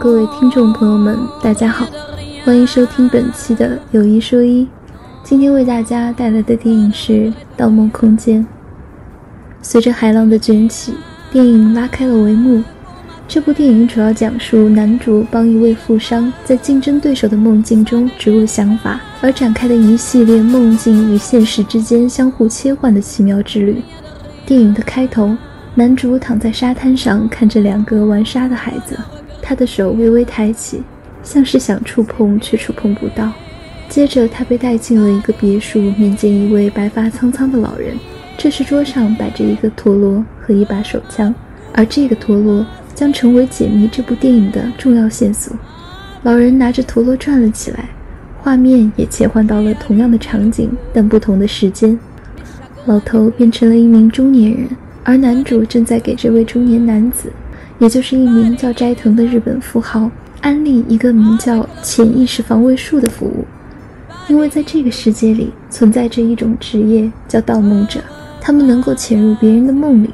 各位听众朋友们，大家好，欢迎收听本期的有一说一。今天为大家带来的电影是《盗梦空间》。随着海浪的卷起，电影拉开了帷幕。这部电影主要讲述男主帮一位富商在竞争对手的梦境中植入想法，而展开的一系列梦境与现实之间相互切换的奇妙之旅。电影的开头，男主躺在沙滩上，看着两个玩沙的孩子。他的手微微抬起，像是想触碰却触碰不到。接着，他被带进了一个别墅，面见一位白发苍苍的老人。这时，桌上摆着一个陀螺和一把手枪，而这个陀螺将成为解谜这部电影的重要线索。老人拿着陀螺转了起来，画面也切换到了同样的场景，但不同的时间。老头变成了一名中年人，而男主正在给这位中年男子。也就是一名叫斋藤的日本富豪安利一个名叫潜意识防卫术的服务，因为在这个世界里存在着一种职业叫盗梦者，他们能够潜入别人的梦里。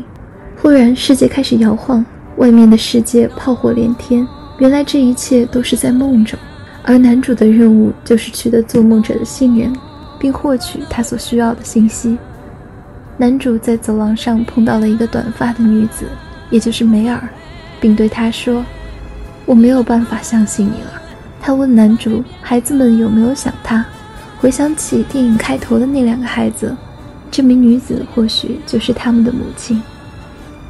忽然，世界开始摇晃，外面的世界炮火连天。原来这一切都是在梦中，而男主的任务就是取得做梦者的信任，并获取他所需要的信息。男主在走廊上碰到了一个短发的女子，也就是梅尔。并对他说：“我没有办法相信你了。”他问男主：“孩子们有没有想他？”回想起电影开头的那两个孩子，这名女子或许就是他们的母亲。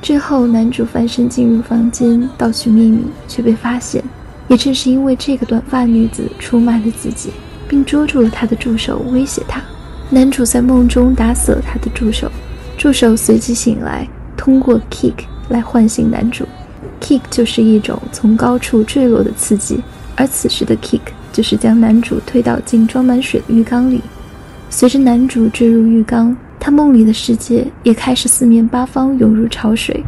之后，男主翻身进入房间盗取秘密，却被发现。也正是因为这个短发女子出卖了自己，并捉住了他的助手，威胁他。男主在梦中打死了他的助手，助手随即醒来，通过 kick 来唤醒男主。Kick 就是一种从高处坠落的刺激，而此时的 Kick 就是将男主推倒进装满水的浴缸里。随着男主坠入浴缸，他梦里的世界也开始四面八方涌入潮水，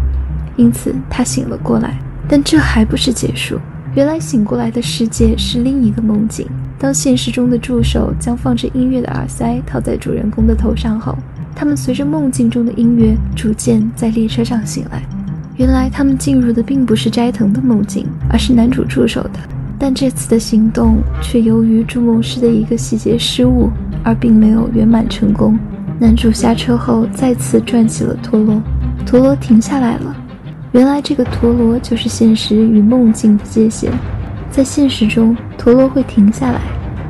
因此他醒了过来。但这还不是结束，原来醒过来的世界是另一个梦境。当现实中的助手将放着音乐的耳塞套在主人公的头上后，他们随着梦境中的音乐逐渐在列车上醒来。原来他们进入的并不是斋藤的梦境，而是男主助手的。但这次的行动却由于筑梦师的一个细节失误，而并没有圆满成功。男主下车后再次转起了陀螺，陀螺停下来了。原来这个陀螺就是现实与梦境的界限。在现实中，陀螺会停下来，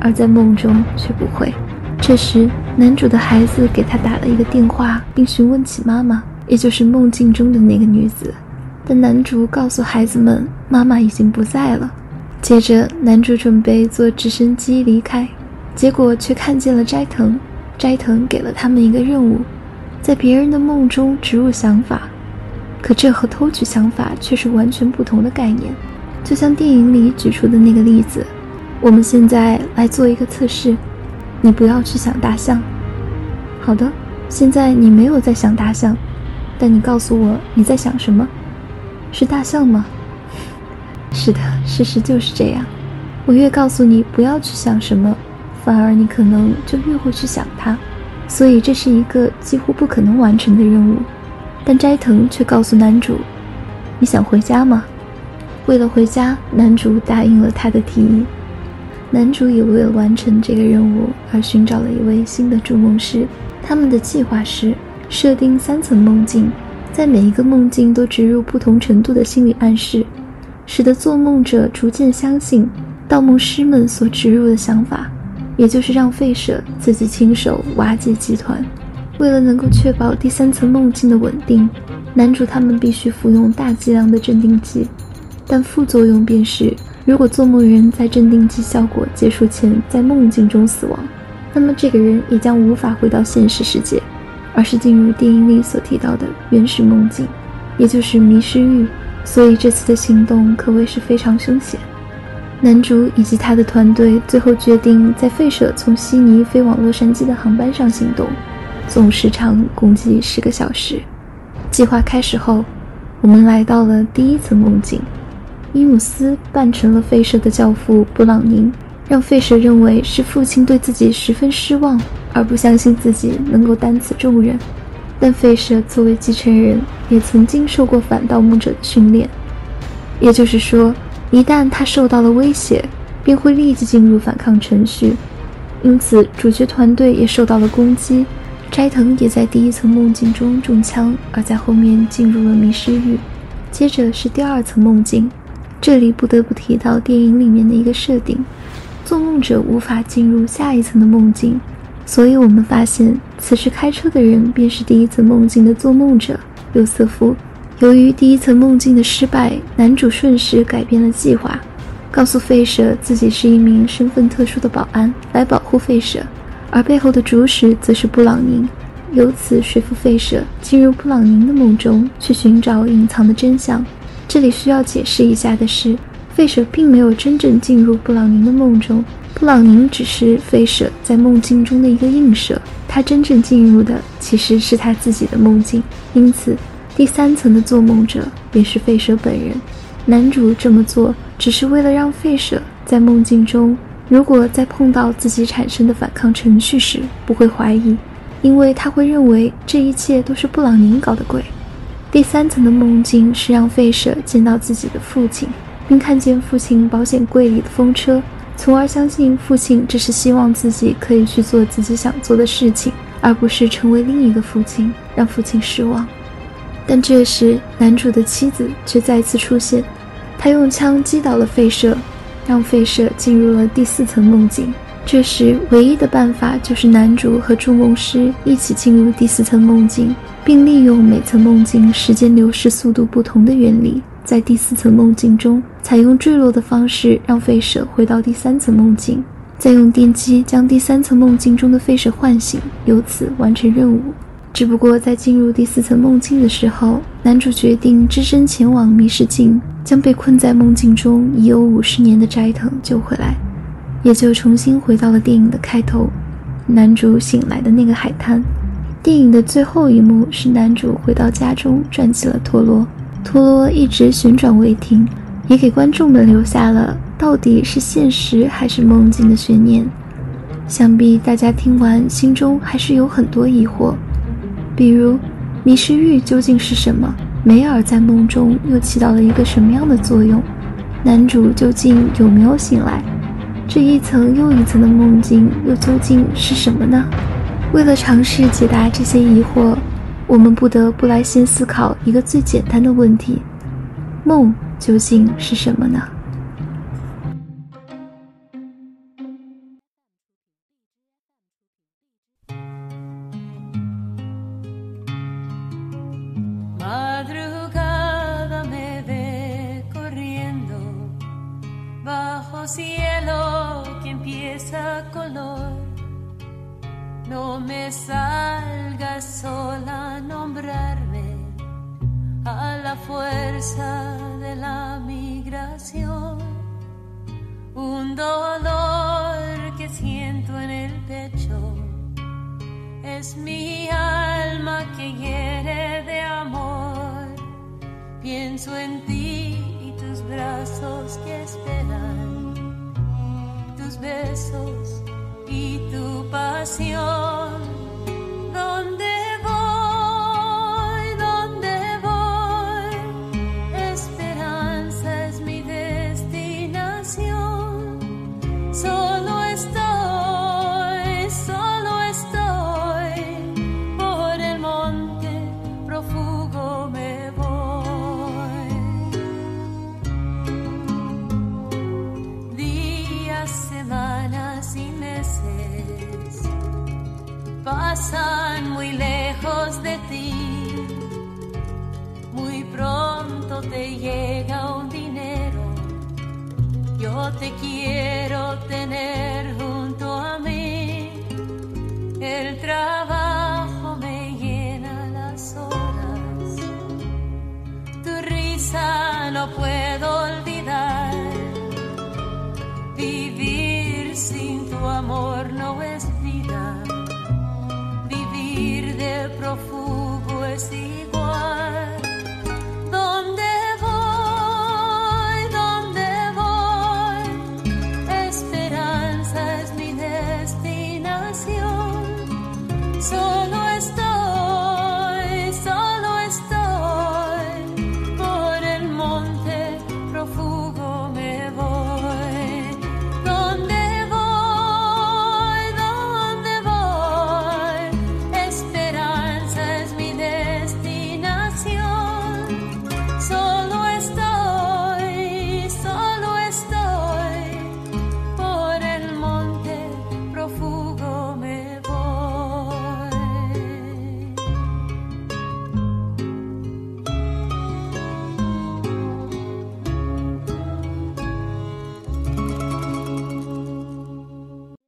而在梦中却不会。这时，男主的孩子给他打了一个电话，并询问起妈妈。也就是梦境中的那个女子，但男主告诉孩子们，妈妈已经不在了。接着，男主准备坐直升机离开，结果却看见了斋藤。斋藤给了他们一个任务，在别人的梦中植入想法。可这和偷取想法却是完全不同的概念。就像电影里举出的那个例子，我们现在来做一个测试，你不要去想大象。好的，现在你没有在想大象。但你告诉我你在想什么？是大象吗？是的，事实就是这样。我越告诉你不要去想什么，反而你可能就越会去想它。所以这是一个几乎不可能完成的任务。但斋藤却告诉男主：“你想回家吗？”为了回家，男主答应了他的提议。男主也为了完成这个任务而寻找了一位新的筑梦师。他们的计划是设定三层梦境，在每一个梦境都植入不同程度的心理暗示，使得做梦者逐渐相信盗梦师们所植入的想法，也就是让费舍自己亲手瓦解集团。为了能够确保第三层梦境的稳定，男主他们必须服用大剂量的镇定剂。但副作用便是，如果做梦人在镇定剂效果结束前在梦境中死亡，那么这个人也将无法回到现实世界，而是进入电影里所提到的原始梦境，也就是迷失域。所以这次的行动可谓是非常凶险。男主以及他的团队最后决定在费舍从悉尼飞往洛杉矶的航班上行动，总时长共计十个小时。计划开始后，我们来到了第一层梦境。伊姆斯扮成了费舍的教父布朗宁，让费舍认为是父亲对自己十分失望，而不相信自己能够担此重任。但费舍作为继承人，也曾经受过反盗墓者的训练，也就是说，一旦他受到了威胁，便会立即进入反抗程序。因此，主角团队也受到了攻击。斋藤也在第一层梦境中中枪，而在后面进入了迷失域。接着是第二层梦境。这里不得不提到电影里面的一个设定：做梦者无法进入下一层的梦境，所以我们发现此时开车的人便是第一层梦境的做梦者尤瑟夫。由于第一层梦境的失败，男主顺势改变了计划，告诉费舍自己是一名身份特殊的保安，来保护费舍，而背后的主使则是布朗宁，由此说服费舍进入布朗宁的梦中去寻找隐藏的真相。这里需要解释一下的是，费舍并没有真正进入布朗宁的梦中，布朗宁只是费舍在梦境中的一个映射，他真正进入的其实是他自己的梦境。因此，第三层的做梦者便是费舍本人。男主这么做只是为了让费舍在梦境中，如果在碰到自己产生的反抗程序时不会怀疑，因为他会认为这一切都是布朗宁搞的鬼。第三层的梦境是让费舍见到自己的父亲，并看见父亲保险柜里的风车，从而相信父亲只是希望自己可以去做自己想做的事情，而不是成为另一个父亲，让父亲失望。但这时，男主的妻子却再次出现，他用枪击倒了费舍，让费舍进入了第四层梦境。这时，唯一的办法就是男主和筑梦师一起进入第四层梦境。并利用每层梦境时间流逝速度不同的原理，在第四层梦境中采用坠落的方式让费舍回到第三层梦境，再用电击将第三层梦境中的费舍唤醒，由此完成任务。只不过在进入第四层梦境的时候，男主决定只身前往迷失境，将被困在梦境中已有五十年的斋藤救回来，也就重新回到了电影的开头，男主醒来的那个海滩。电影的最后一幕是男主回到家中，转起了陀螺，陀螺一直旋转未停，也给观众们留下了到底是现实还是梦境的悬念。想必大家听完心中还是有很多疑惑，比如迷失域究竟是什么？梅尔在梦中又起到了一个什么样的作用？男主究竟有没有醒来？这一层又一层的梦境又究竟是什么呢？为了尝试解答这些疑惑，我们不得不来先思考一个最简单的问题：梦 究竟是什么呢？No me salgas sola a nombrarme a la fuerza de la migración. Un dolor que siento en el pecho es mi alma que hiere de amor. Pienso en ti y tus brazos que esperan tus besos y tu pasión. Pasan muy lejos de ti. Muy pronto te llega un dinero. Yo te quiero tener junto a mí. El trabajo me llena las horas. Tu risa no puedo